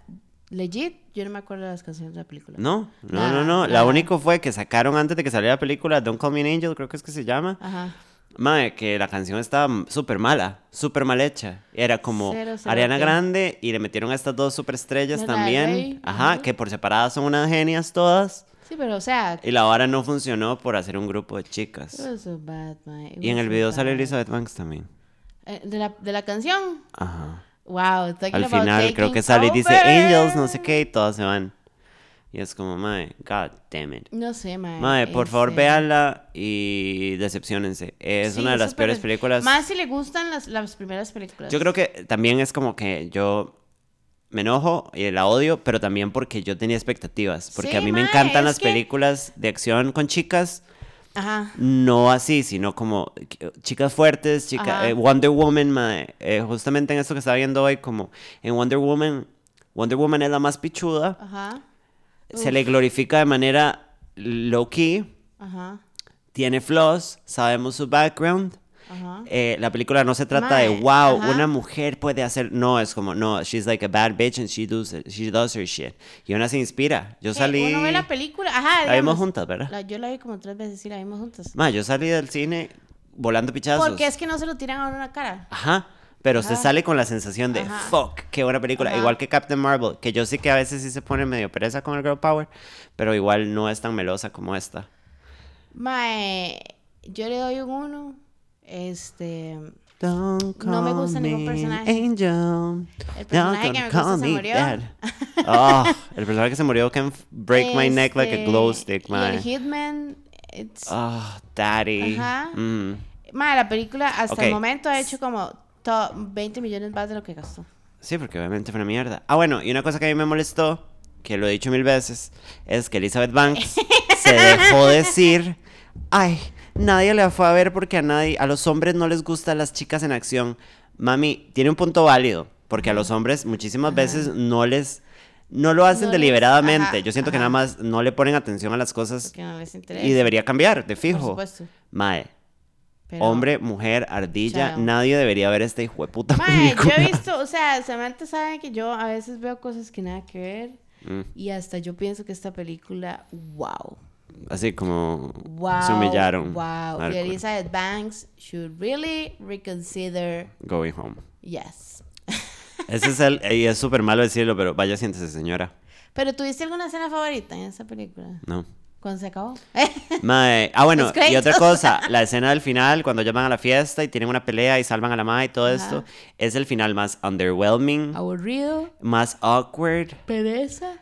legit, yo no me acuerdo de las canciones de la película. No, no, Nada, no, no. La nada. único fue que sacaron antes de que saliera la película Don't Call Me an Angel, creo que es que se llama. Ajá. Mae, que la canción estaba súper mala, súper mal hecha. Era como Cero, cero, Ariana. Grande y le metieron a estas dos superestrellas Del también. Ajá, que por separadas son unas genias todas. Sí, pero o sea... Y la vara no funcionó por hacer un grupo de chicas. It was so bad, Y en el video sale Elizabeth Banks también. Eh, ¿De la, de la canción? Ajá. Wow, Al final creo que sale y dice. Angels, no sé qué, y todas se van. Y es como, mae, god damn it. No sé, mae. Mae, por favor, este- véanla y decepcionense. Es Sí, una de las peores películas. Más si le gustan las, las primeras películas. Yo creo que también es como que yo me enojo y la odio, pero también porque yo tenía expectativas. Porque Sí, a mí me encantan las que- películas de acción con chicas. Ajá. No así, sino como chicas fuertes, chica, Ajá. eh, Wonder Woman, mae, eh, justamente en esto que estaba viendo hoy, como en Wonder Woman, Wonder Woman es la más pichuda, Ajá. Se le glorifica de manera low key, Ajá. tiene flaws, sabemos su background. Ajá. Eh, la película no se trata de wow, ajá. una mujer puede hacer, no, es como no, she's like a bad bitch and she does she does her shit. Y una se inspira. Yo Eh, salí Uno ve la película. Ajá. La vimos digamos, juntas, ¿verdad? la- yo la vi como tres veces, sí, la vimos juntas. Ma, yo salí del cine volando pichazos. Porque es que no se lo tiran a la cara. Ajá. Pero usted Ajá. sale con la sensación de Ajá. fuck, qué buena película. Ajá. Igual que Captain Marvel, que yo sí que a veces sí se pone medio pereza con el Girl Power, pero igual no es tan melosa como esta. Mae, yo le doy un uno. Este. Don't No me call gusta ningún personaje. Angel. El personaje Don't que me call gusta se me murió. dad. Oh, el personaje que se murió can break my neck like a Este, glow stick, Y man. el Hitman. it's- Oh, daddy. Ajá. Mm. Mae, la película hasta el momento ha hecho como to- 20 millones más de lo que gastó. Sí, porque obviamente fue una mierda. Ah, bueno, y una cosa que a mí me molestó, que lo he dicho mil veces, es que Elizabeth Banks se dejó decir, ay, nadie la fue a ver porque a nadie, a los hombres no les gustan las chicas en acción. Mami, tiene un punto válido, porque a los hombres muchísimas veces no les, no lo hacen No deliberadamente. Yo siento que nada más no le ponen atención a las cosas no les y debería cambiar, de Por fijo. supuesto. Mae, pero- hombre, mujer, ardilla, Chao. nadie debería ver esta hijo de puta Mae, yo he visto, o sea, Samantha sabe que yo a veces veo cosas que nada que ver. Mm. Y hasta yo pienso que esta película, wow. Así como Wow. se humillaron. Wow. Y Elizabeth Banks should really reconsider Going home. yes. Ese es el. Y es súper malo decirlo, pero vaya, siéntese, señora. Pero ¿tuviste alguna escena favorita en esta película? No. ¿Cuándo se acabó? Mae, Ah, bueno, y otra cosa, la escena del final, cuando ya van a la fiesta y tienen una pelea y salvan a la madre y todo Ajá. esto, es el final más underwhelming, Aburrido, más awkward. pereza.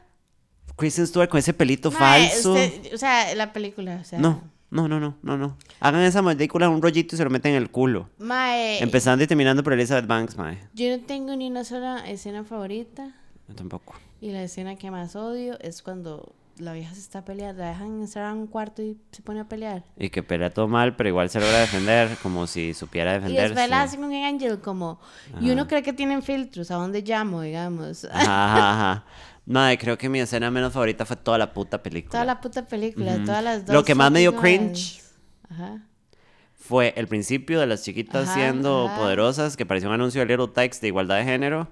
Kristen Stewart con ese pelito Mae, falso. usted- o sea, la película, o sea. No, no, no, no, no, no. Hagan esa película un rollito y se lo meten en el culo. Mae, Empezando y terminando por Elizabeth Banks, mae. yo no tengo ni una sola escena favorita. Yo tampoco. Y la escena que más odio es cuando la vieja se está peleando, la dejan entrar a un cuarto y se pone a pelear. Y que pelea todo mal, pero igual se logra defender, como si supiera Y defenderse. después la hacen un Angel como... Y uno cree que tienen filtros, ¿a dónde llamo, digamos? Ajá, ajá. Madre, creo que mi escena menos favorita fue toda la puta película. Toda la puta película, todas las dos... Lo que más me dio cringe. Ajá. fue el principio de las chiquitas Ajá, siendo ajá. poderosas, que pareció un anuncio de Little Tikes de igualdad de género.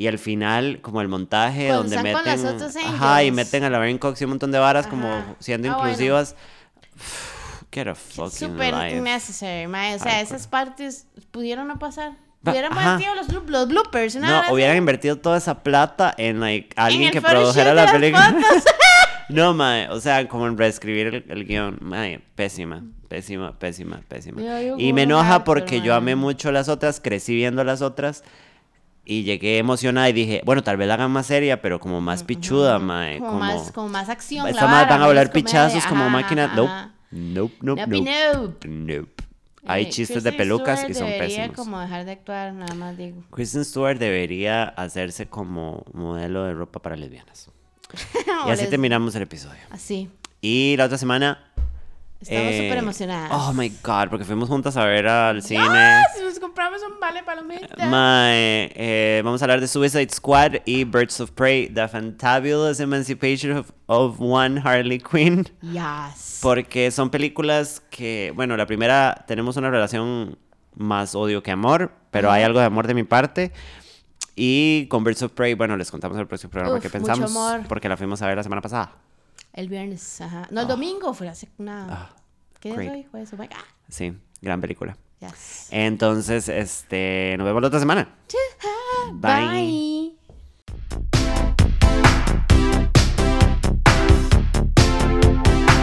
Y al final, como el montaje donde meten. Ajá, y meten a Laverne Cox y un montón de varas como siendo Ah, bueno. inclusivas. Get a fucking Súper life. mae. O sea, Hardcore. esas partes pudieron no pasar. Hubieran metido los, blo- los bloopers, No, así. hubieran invertido toda esa plata en like, alguien que produjera la película. no, mae, o sea, como en reescribir el, el guion. Mae, pésima, pésima, pésima, pésima. Yo Y me enoja porque yo amé mucho las otras, crecí viendo las otras. Y llegué emocionada y dije, bueno, tal vez la hagan más seria, pero como más pichuda, mae. Como, más, como más acción. Esta más van a comedia. pichazos como máquina. ajá, Nope. Nope, nope, Nope, nope. nope. Nope. Hay Eh, chistes de pelucas Stewart y son debería pésimos. como dejar de actuar, nada más digo. Kristen Stewart debería hacerse como modelo de ropa para lesbianas. Y así les- terminamos el episodio. Así. Y la otra semana. Estamos eh, súper emocionadas. Oh my god, porque fuimos juntas a ver al cine. ¡Ah! Si nos compramos un vale palomita. Mae, eh, vamos a hablar de Suicide Squad y Birds of Prey, The Fantabulous Emancipation of, of One Harley Quinn. Yes. Porque son películas que, bueno, la primera tenemos una relación más odio que amor, pero hay algo de amor de mi parte. Y con Birds of Prey, bueno, les contamos en el próximo programa Uf, qué mucho pensamos, amor. porque la fuimos a ver la semana pasada. El viernes, ajá. No, el oh. domingo fue hace una... Oh. ¿Qué día hoy? Jueves, oh my God. Sí, gran película. Yes. Entonces, este, nos vemos la otra semana. Bye. Bye.